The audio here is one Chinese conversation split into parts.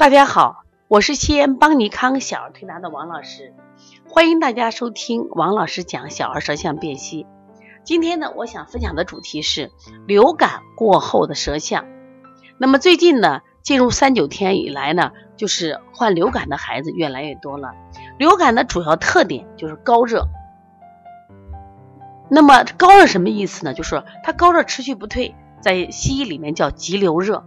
大家好，我是西安邦尼康小儿推拿的王老师，欢迎大家收听王老师讲小儿舌象辨析。今天呢，我想分享的主题是流感过后的舌象。那么最近呢，进入三九天以来呢，就是患流感的孩子越来越多了。流感的主要特点就是高热。那么高热什么意思呢？就是它高热持续不退，在西医里面叫急流热。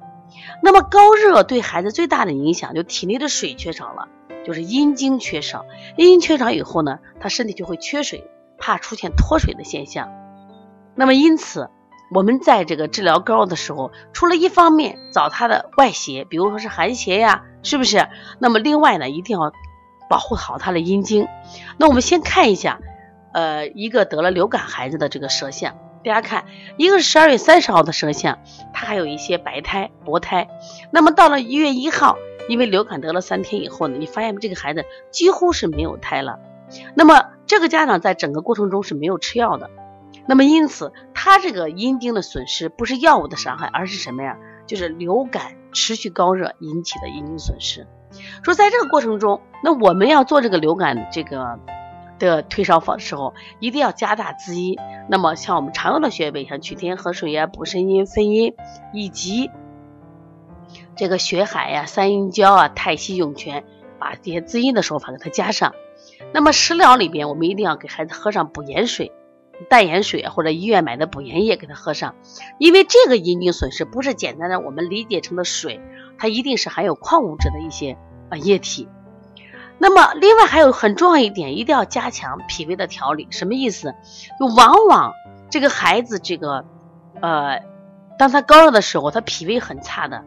那么高热对孩子最大的影响，就体内的水缺少了，就是阴经缺少。阴经缺少以后呢，他身体就会缺水，怕出现脱水的现象。那么因此，我们在这个治疗高热的时候，除了一方面找他的外邪，比如说是寒邪呀，是不是？那么另外呢，一定要保护好他的阴经。那我们先看一下，呃，一个得了流感孩子的这个舌象。大家看，一个是十二月三十号的舌象，它还有一些白胎、薄胎。那么到了一月一号，因为流感得了三天以后呢，你发现这个孩子几乎是没有胎了。那么这个家长在整个过程中是没有吃药的。那么因此，他这个阴茎的损失不是药物的伤害，而是什么呀？就是流感持续高热引起的阴茎损失。说在这个过程中，那我们要做这个流感这个。的退烧方的时候，一定要加大滋阴。那么像我们常用的穴位，像取天河水呀、补肾阴、分阴，以及这个血海呀、三阴交啊、太溪涌泉，把这些滋阴的手法给它加上。那么食疗里边，我们一定要给孩子喝上补盐水、淡盐水或者医院买的补盐液给他喝上，因为这个阴茎损失不是简单的我们理解成的水，它一定是含有矿物质的一些啊液体。那么，另外还有很重要一点，一定要加强脾胃的调理。什么意思？就往往这个孩子，这个呃，当他高热的时候，他脾胃很差的。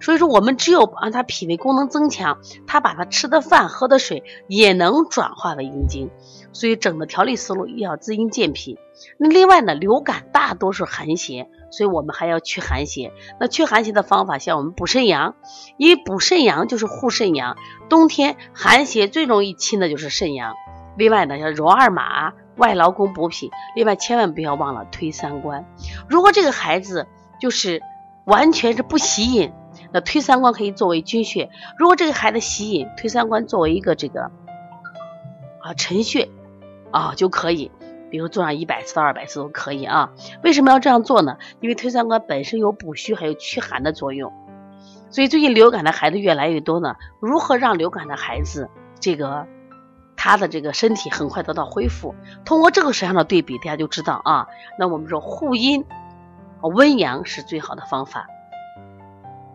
所以说，我们只有让他脾胃功能增强，他把他吃的饭、喝的水也能转化为阴经。所以，整个调理思路要滋阴健脾。那另外呢，流感大多数寒邪，所以我们还要去寒邪。那去寒邪的方法，像我们补肾阳，因为补肾阳就是护肾阳。冬天寒邪最容易侵的就是肾阳。另外呢，像揉二马、外劳宫补脾。另外，千万不要忘了推三关。如果这个孩子就是完全是不喜饮，那推三关可以作为君穴；如果这个孩子喜饮，推三关作为一个这个啊沉穴。啊，就可以，比如做上一百次到二百次都可以啊。为什么要这样做呢？因为推三关本身有补虚还有驱寒的作用，所以最近流感的孩子越来越多呢。如何让流感的孩子这个他的这个身体很快得到恢复？通过这个舌象的对比，大家就知道啊。那我们说护阴、温阳是最好的方法。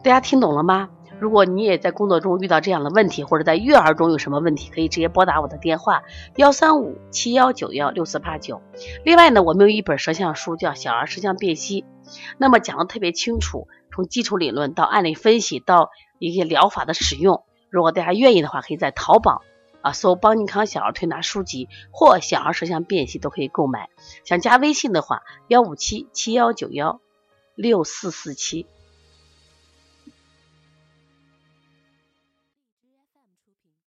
大家听懂了吗？如果你也在工作中遇到这样的问题，或者在育儿中有什么问题，可以直接拨打我的电话幺三五七幺九幺六四八九。另外呢，我们有一本舌象书叫《小儿舌象辨析》，那么讲的特别清楚，从基础理论到案例分析到一些疗法的使用。如果大家愿意的话，可以在淘宝啊搜“邦尼康小儿推拿书籍”或“小儿舌象辨析”都可以购买。想加微信的话，幺五七七幺九幺六四四七。